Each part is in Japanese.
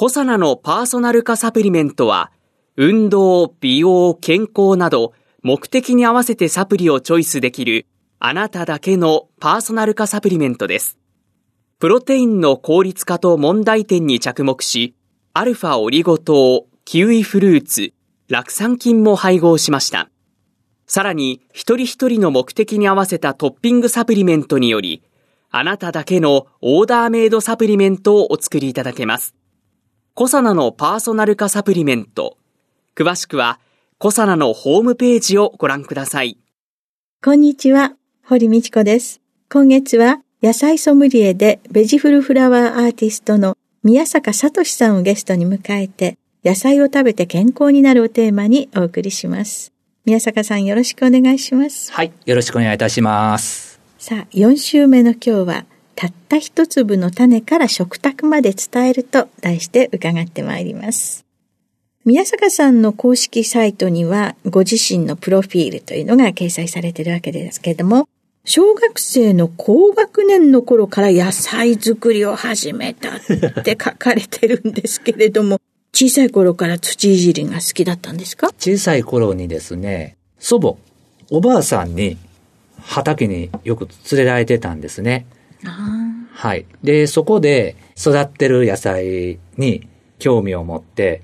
コサナのパーソナル化サプリメントは運動、美容、健康など目的に合わせてサプリをチョイスできるあなただけのパーソナル化サプリメントです。プロテインの効率化と問題点に着目し、アルファオリゴ糖、キウイフルーツ、酪酸菌も配合しました。さらに、一人一人の目的に合わせたトッピングサプリメントにより、あなただけのオーダーメイドサプリメントをお作りいただけます。コサナのパーソナル化サプリメント。詳しくは、コサナのホームページをご覧ください。こんにちは、堀道子です。今月は野菜ソムリエでベジフルフラワーアーティストの宮坂聡さんをゲストに迎えて、野菜を食べて健康になるをテーマにお送りします。宮坂さんよろしくお願いします。はい、よろしくお願いいたします。さあ、4週目の今日は、たった一粒の種から食卓まで伝えると題して伺ってまいります。宮坂さんの公式サイトには、ご自身のプロフィールというのが掲載されているわけですけれども、小学生の高学年の頃から野菜作りを始めたって書かれてるんですけれども、小さい頃から土いじりが好きだったんですか？小さい頃にですね、祖母、おばあさんに畑によく連れられてたんですね。はい。で、そこで育ってる野菜に興味を持って、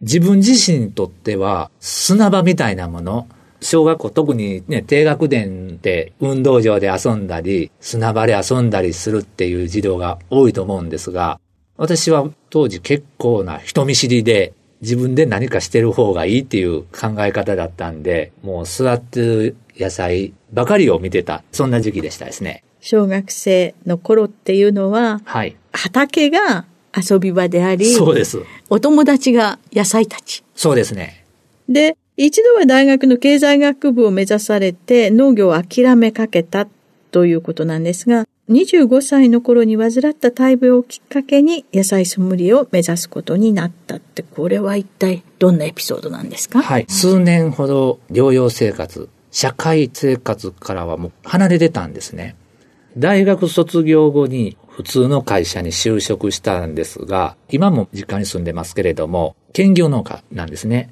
自分自身にとっては砂場みたいなもの、小学校特にね、低学年で運動場で遊んだり、砂場で遊んだりするっていう児童が多いと思うんですが、私は当時結構な人見知りで、自分で何かしてる方がいいっていう考え方だったんで、もう座ってる野菜ばかりを見てた、そんな時期でしたですね。小学生の頃っていうのは、はい。畑が遊び場であり、そうです。お友達が野菜たち。そうですね。で、一度は大学の経済学部を目指されて農業を諦めかけたということなんですが、25歳の頃に患った大病をきっかけに野菜ソムリエを目指すことになったって、これは一体どんなエピソードなんですか？はい。数年ほど療養生活、社会生活からはもう離れてたんですね。大学卒業後に普通の会社に就職したんですが、今も実家に住んでますけれども、兼業農家なんですね。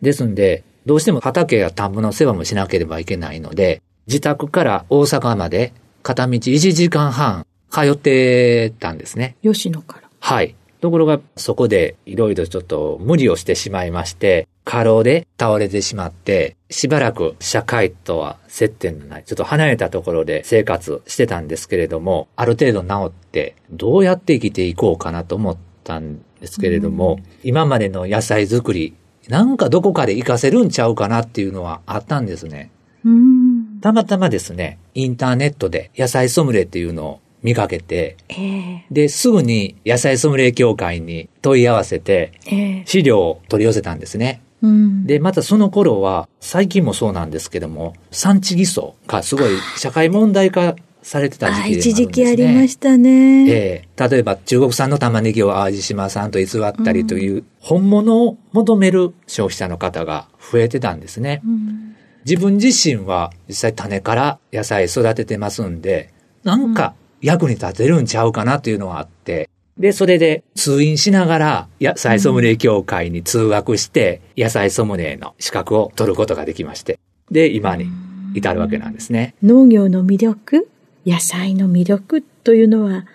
ですんで、どうしても畑や田んぼの世話もしなければいけないので、自宅から大阪まで片道1時間半通ってたんですね。吉野から。はい。ところが、そこでいろいろちょっと無理をしてしまいまして、過労で倒れてしまって、しばらく社会とは接点のない、ちょっと離れたところで生活してたんですけれども、ある程度治って、どうやって生きていこうかなと思ったんですけれども、今までの野菜作り、なんかどこかで活かせるんちゃうかなっていうのはあったんですね。たまたまですね、インターネットで野菜ソムリエっていうのを見かけて、えー、で、すぐに野菜ソムリエ協会に問い合わせて、資料を取り寄せたんですね。うん、で、またその頃は、最近もそうなんですけども、産地偽装がすごい社会問題化されてた時期でもあるんですね。一時期ありましたね。ええー、例えば中国産の玉ねぎを淡路島産と偽ったりという、うん、本物を求める消費者の方が増えてたんですね。うん自分自身は実際種から野菜育ててますんで、なんか役に立てるんちゃうかなというのがあって、で、それで通院しながら野菜ソムリエ協会に通学して、野菜ソムリエの資格を取ることができまして、で、今に至るわけなんですね。農業の魅力、野菜の魅力というのは、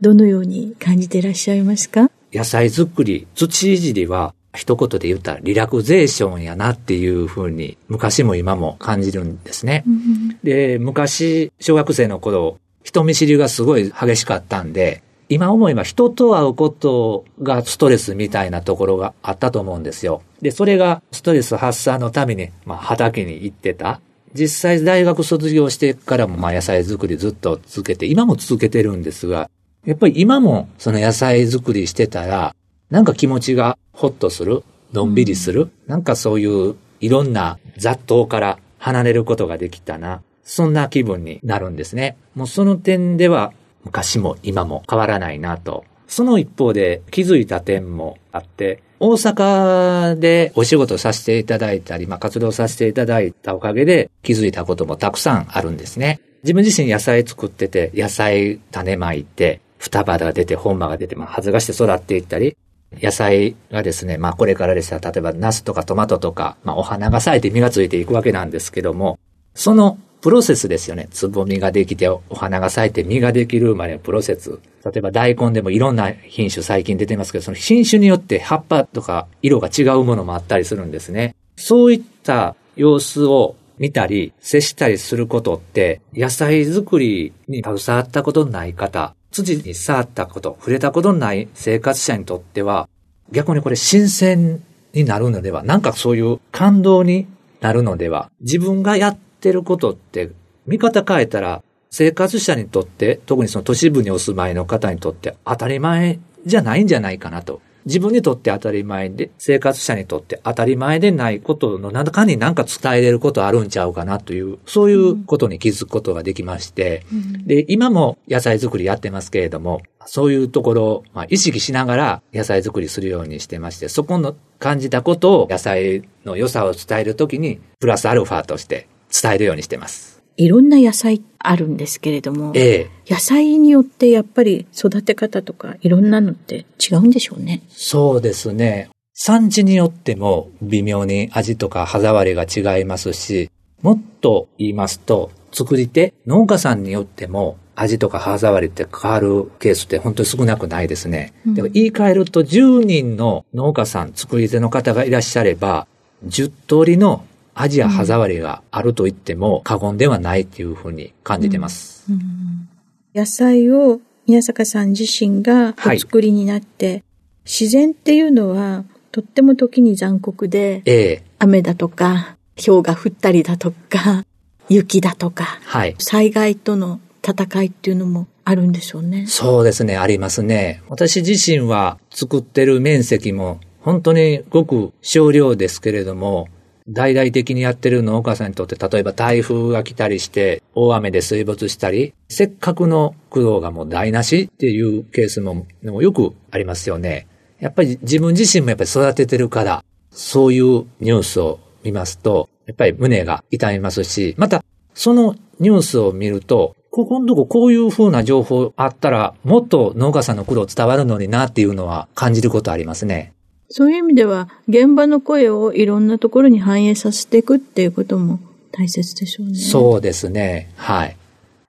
どのように感じていらっしゃいますか？野菜作り、土いじりは一言で言ったらリラクゼーションやなっていうふうに昔も今も感じるんですね。うん、で、昔小学生の頃人見知りがすごい激しかったんで、今思えば人と会うことがストレスみたいなところがあったと思うんですよ。で、それがストレス発散のために、まあ、畑に行ってた。実際大学卒業してからもまあ野菜作りずっと続けて、今も続けてるんですが、やっぱり今もその野菜作りしてたら、なんか気持ちがホッとする、のんびりする、うん、なんかそういういろんな雑踏から離れることができたな。そんな気分になるんですね。もうその点では昔も今も変わらないなと。その一方で気づいた点もあって、大阪でお仕事させていただいたり、まあ、活動させていただいたおかげで気づいたこともたくさんあるんですね。自分自身野菜作ってて、野菜種まいて、双葉が出て、本葉が出て、まあ、発芽して育っていったり、野菜がですね、まあこれからでしたら、例えばナスとかトマトとか、まあお花が咲いて実がついていくわけなんですけども、そのプロセスですよね。つぼみができて、お花が咲いて実ができるまでのプロセス。例えば大根でもいろんな品種最近出てますけど、その品種によって葉っぱとか色が違うものもあったりするんですね。そういった様子を見たり、接したりすることって、野菜作りに携わったことのない方、土に触ったこと、触れたことのない生活者にとっては、逆にこれ新鮮になるのでは、なんかそういう感動になるのでは、自分がやってることって、見方変えたら、生活者にとって、特にその都市部にお住まいの方にとって当たり前じゃないんじゃないかなと。自分にとって当たり前で、生活者にとって当たり前でないことの中に何か伝えれることあるんちゃうかなという、そういうことに気づくことができまして、うん、で、今も野菜作りやってますけれども、そういうところを、まあ、意識しながら野菜作りするようにしてまして、そこの感じたことを野菜の良さを伝えるときに、プラスアルファとして伝えるようにしてます。いろんな野菜あるんですけれども、ええ、野菜によってやっぱり育て方とかいろんなのって違うんでしょうね。そうですね。産地によっても微妙に味とか歯触りが違いますし、もっと言いますと、作り手、農家さんによっても味とか歯触りって変わるケースって本当に少なくないですね。うん、でも言い換えると10人の農家さん、作り手の方がいらっしゃれば、10通りの味や歯触りがあると言っても過言ではないっていうふうに感じてます。うんうん、野菜を宮坂さん自身がお作りになって、はい、自然っていうのはとっても時に残酷で、ええ、雨だとか、氷が降ったりだとか、雪だとか、はい、災害との戦いっていうのもあるんでしょうね。そうですね、ありますね。私自身は作ってる面積も本当にごく少量ですけれども、大々的にやってる農家さんにとって、例えば台風が来たりして、大雨で水没したり、せっかくの苦労がもう台無しっていうケースももよくありますよね。やっぱり自分自身もやっぱり育ててるから、そういうニュースを見ますと、やっぱり胸が痛みますし、また、そのニュースを見ると、ここのとここういう風な情報あったら、もっと農家さんの苦労伝わるのになっていうのは感じることありますね。そういう意味では、現場の声をいろんなところに反映させていくっていうことも大切でしょうね。そうですね。はい。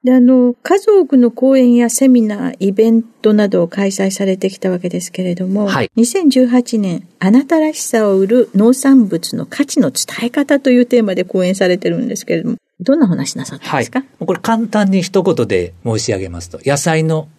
で、あの、数多くの講演やセミナー、イベントなどを開催されてきたわけですけれども、はい、2018年、あなたらしさを売る農産物の価値の伝え方というテーマで講演されてるんですけれども、どんな話なさったんですか、はい、これ簡単に一言で申し上げますと、野菜の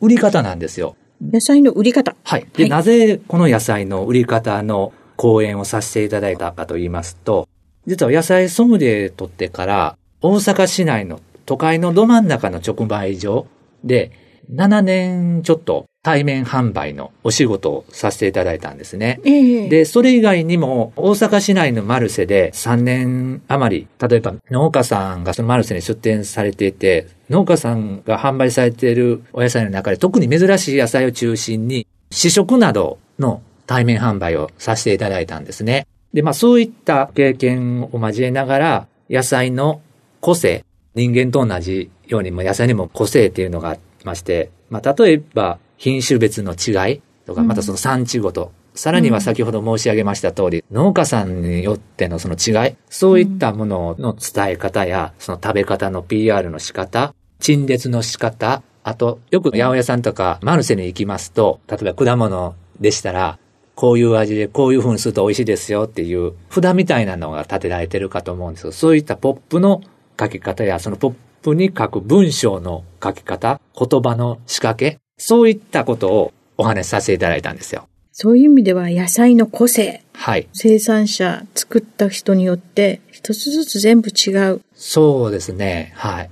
売り方なんですよ。野菜の売り方。はい。で、はい、なぜこの野菜の売り方の講演をさせていただいたかと言いますと、実は野菜ソムリエとってから大阪市内の都会のど真ん中の直売所で7年ちょっと対面販売のお仕事をさせていただいたんですね。えー、で、それ以外にも大阪市内のマルセで3年余り、例えば農家さんがそのマルセに出店されていて、農家さんが販売されているお野菜の中で特に珍しい野菜を中心に試食などの対面販売をさせていただいたんですね。で、まあそういった経験を交えながら野菜の個性、人間と同じようにも野菜にも個性っていうのがありまして、まあ例えば品種別の違いとか、またその産地ごと、うん、さらには先ほど申し上げました通り、うん、農家さんによってのその違い、そういったものの伝え方や、その食べ方の PR の仕方、陳列の仕方、あと、よく八百屋さんとかマルセに行きますと、例えば果物でしたら、こういう味でこういう風にすると美味しいですよっていう札みたいなのが立てられてるかと思うんですけど、そういったポップの書き方や、そのポップに書く文章の書き方、言葉の仕掛け、そういったことをお話しさせていただいたんですよ。そういう意味では野菜の個性。はい。生産者、作った人によって一つずつ全部違う。そうですね。はい。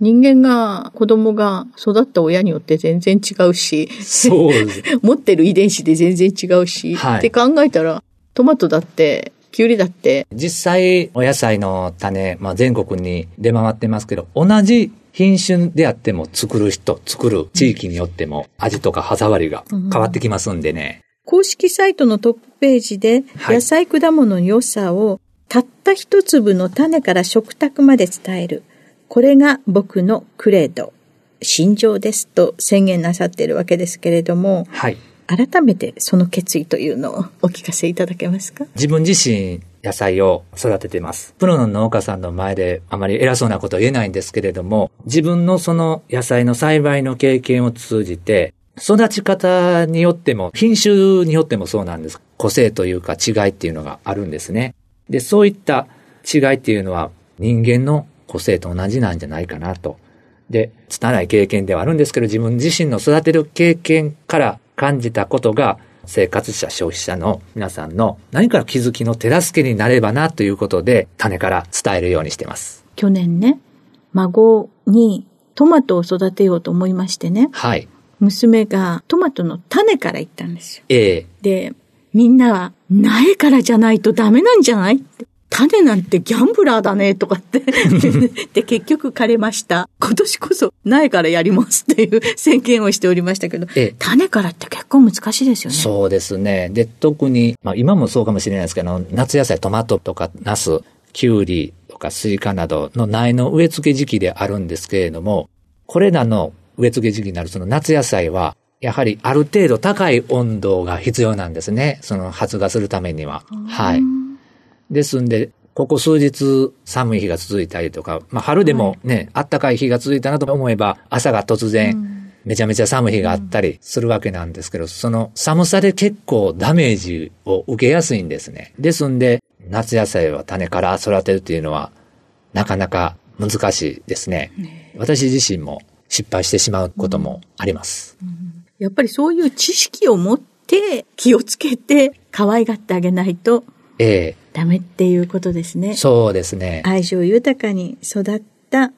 人間が、子供が育った親によって全然違うし、そうです。持ってる遺伝子で全然違うし、はいって考えたら、トマトだって、キュウリだって、実際、お野菜の種、まあ、全国に出回ってますけど、同じ品種であっても作る人、作る地域によっても味とか歯触りが変わってきますんでね。公式サイトのトップページで、はい野菜果物の良さを、たった一粒の種から食卓まで伝える。これが僕のクレード、心情ですと宣言なさっているわけですけれども、はい。改めてその決意というのをお聞かせいただけますか？自分自身野菜を育ててます。プロの農家さんの前であまり偉そうなことは言えないんですけれども、自分のその野菜の栽培の経験を通じて、育ち方によっても、品種によってもそうなんです。個性というか違いっていうのがあるんですね。で、そういった違いっていうのは人間の個性と同じなんじゃないかなと。で、拙い経験ではあるんですけど、自分自身の育てる経験から感じたことが、生活者、消費者の皆さんの何か気づきの手助けになればなということで、種から伝えるようにしてます。去年ね、孫にトマトを育てようと思いましてね、はい。娘がトマトの種から言ったんですよ。ええで、みんなは苗からじゃないとダメなんじゃないって種なんてギャンブラーだねとかって。で、結局枯れました。今年こそ苗からやりますっていう宣言をしておりましたけど、ええ種からって結構難しいですよね。そうですね。で、特に、まあ今もそうかもしれないですけど、夏野菜、トマトとかナス、キュウリとかスイカなどの苗の植え付け時期であるんですけれども、これらの植え付け時期になるその夏野菜は、やはりある程度高い温度が必要なんですね。その発芽するためには。はい。ですんで、ここ数日寒い日が続いたりとか、まあ春でもね、暖かい日が続いたなと思えば、朝が突然、めちゃめちゃ寒い日があったりするわけなんですけど、その寒さで結構ダメージを受けやすいんですね。ですんで、夏野菜は種から育てるっていうのは、なかなか難しいですね。私自身も失敗してしまうこともあります。やっぱりそういう知識を持って気をつけて可愛がってあげないとえダメっていうことですねえ。そうですね。愛情豊かに育った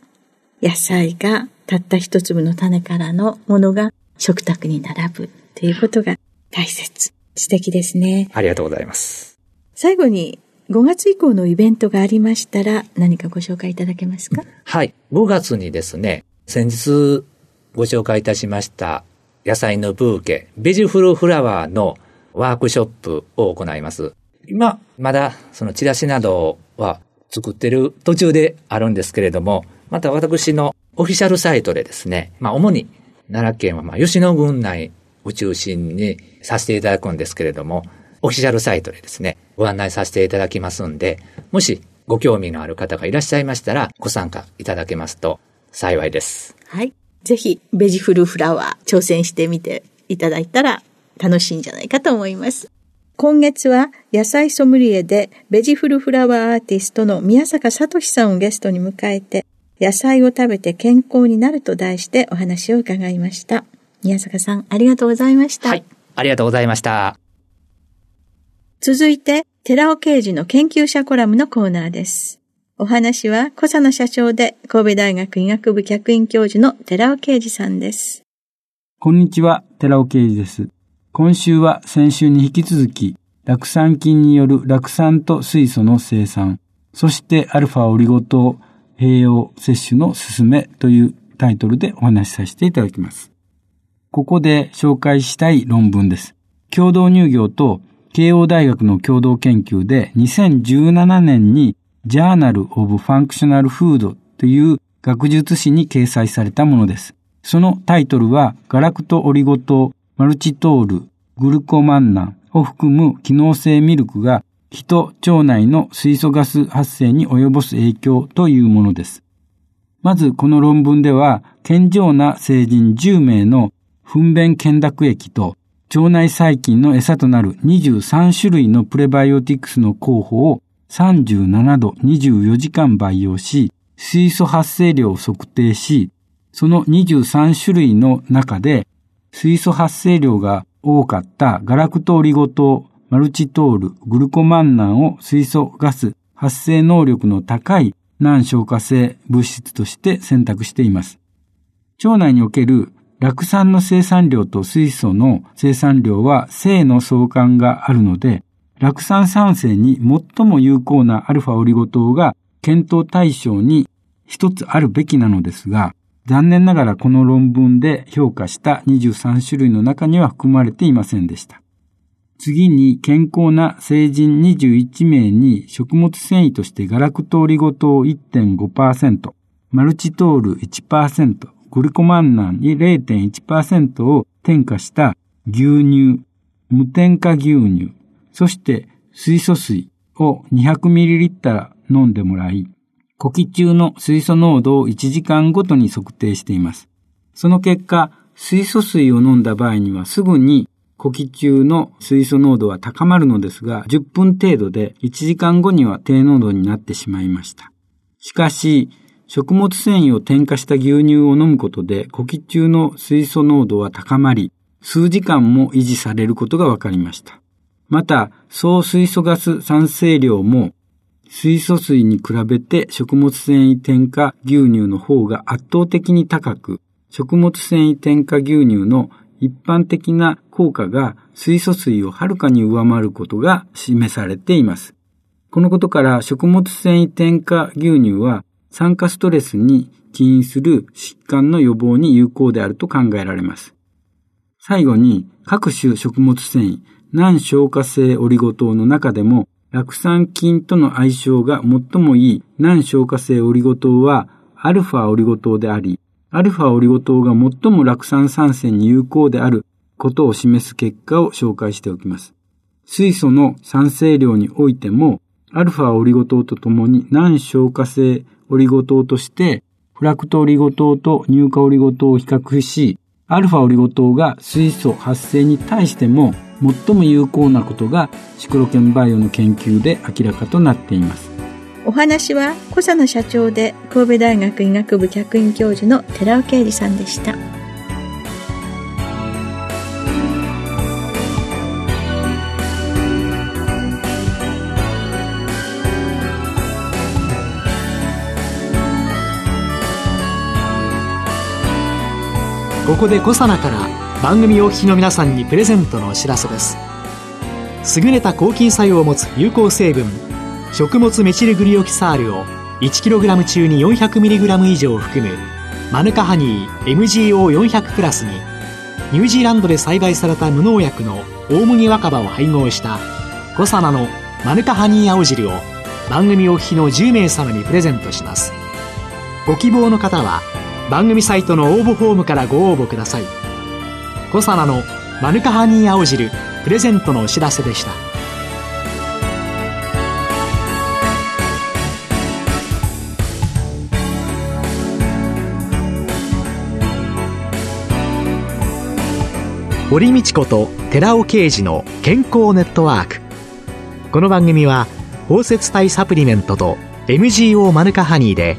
野菜がたった一粒の種からのものが食卓に並ぶっていうことが大切。素敵ですね。ありがとうございます。最後に5月以降のイベントがありましたら何かご紹介いただけますか？はい。5月にですね、先日ご紹介いたしました野菜のブーケ、ベジフルフラワーのワークショップを行います。今、まだそのチラシなどは作ってる途中であるんですけれども、また私のオフィシャルサイトでですね、まあ主に奈良県はまあ吉野郡内を中心にさせていただくんですけれども、オフィシャルサイトでですね、ご案内させていただきますんで、もしご興味のある方がいらっしゃいましたら、ご参加いただけますと幸いです。はい。ぜひ、ベジフルフラワー挑戦してみていただいたら楽しいんじゃないかと思います。今月は野菜ソムリエでベジフルフラワーアーティストの宮坂聡さんをゲストに迎えて野菜を食べて健康になると題してお話を伺いました。宮坂さんありがとうございました。はい。ありがとうございました。続いて、寺尾刑事の研究者コラムのコーナーです。お話は、小佐野社長で神戸大学医学部客員教授の寺尾刑事さんです。こんにちは、寺尾啓二です。今週は先週に引き続き、酪酸菌による酪酸と水素の生産、そしてアルファオリゴ糖栄養摂取の進めというタイトルでお話しさせていただきます。ここで紹介したい論文です。共同乳業と慶応大学の共同研究で2017年に Journal of Functional Food という学術誌に掲載されたものです。そのタイトルはガラクトオリゴ糖、マルチトール、グルコマンナンを含む機能性ミルクが人腸内の水素ガス発生に及ぼす影響というものです。まずこの論文では健常な成人10名の糞便懸濁液と腸内細菌の餌となる23種類のプレバイオティクスの候補を37度24時間培養し、水素発生量を測定し、その23種類の中で水素発生量が多かったガラクトオリゴ糖、マルチトール、グルコマンナンを水素ガス発生能力の高い難消化性物質として選択しています。腸内における酪酸の生産量と水素の生産量は性の相関があるので、酪酸酸性に最も有効なアルファオリゴ糖が検討対象に一つあるべきなのですが、残念ながらこの論文で評価した23種類の中には含まれていませんでした。次に健康な成人21名に食物繊維としてガラクトオリゴ糖1.5%、マルチトール1%、グリコマンナンに0.1%を添加した牛乳、無添加牛乳、そして水素水を 200ml 飲んでもらい、呼気中の水素濃度を1時間ごとに測定しています。その結果、水素水を飲んだ場合にはすぐに呼気中の水素濃度は高まるのですが、10分程度で1時間後には低濃度になってしまいました。しかし、食物繊維を添加した牛乳を飲むことで呼気中の水素濃度は高まり、数時間も維持されることが分かりました。また、総水素ガス酸性量も水素水に比べて食物繊維添加牛乳の方が圧倒的に高く、食物繊維添加牛乳の一般的な効果が水素水をはるかに上回ることが示されています。このことから食物繊維添加牛乳は酸化ストレスに起因する疾患の予防に有効であると考えられます。最後に各種食物繊維、難消化性オリゴ糖の中でも酪酸菌との相性が最もいい難消化性オリゴ糖はアルファオリゴ糖であり、アルファオリゴ糖が最も酪酸酸性に有効であることを示す結果を紹介しておきます。水素の酸性量においても、アルファオリゴ糖とともに難消化性オリゴ糖として、フラクトオリゴ糖と乳化オリゴ糖を比較し、アルファオリゴ糖が水素発生に対しても最も有効なことがシクロケンバイオの研究で明らかとなっています。お話は小佐野社長で神戸大学医学部客員教授の寺尾啓二さんでした。ここでコサナから番組お聞きの皆さんにプレゼントのお知らせです。優れた抗菌作用を持つ有効成分食物メチルグリオキサールを 1kg 中に 400mg 以上含むマヌカハニー MGO400 プラスにニュージーランドで栽培された無農薬の大麦若葉を配合したコサナのマヌカハニー青汁を番組お聞きの10名様にプレゼントします。ご希望の方は番組サイトの応募フォームからご応募ください。コサナのマヌカハニー青汁プレゼントのお知らせでした。堀道子と寺尾啓二の健康ネットワーク。この番組は包摂体サプリメントと MGO マヌカハニーで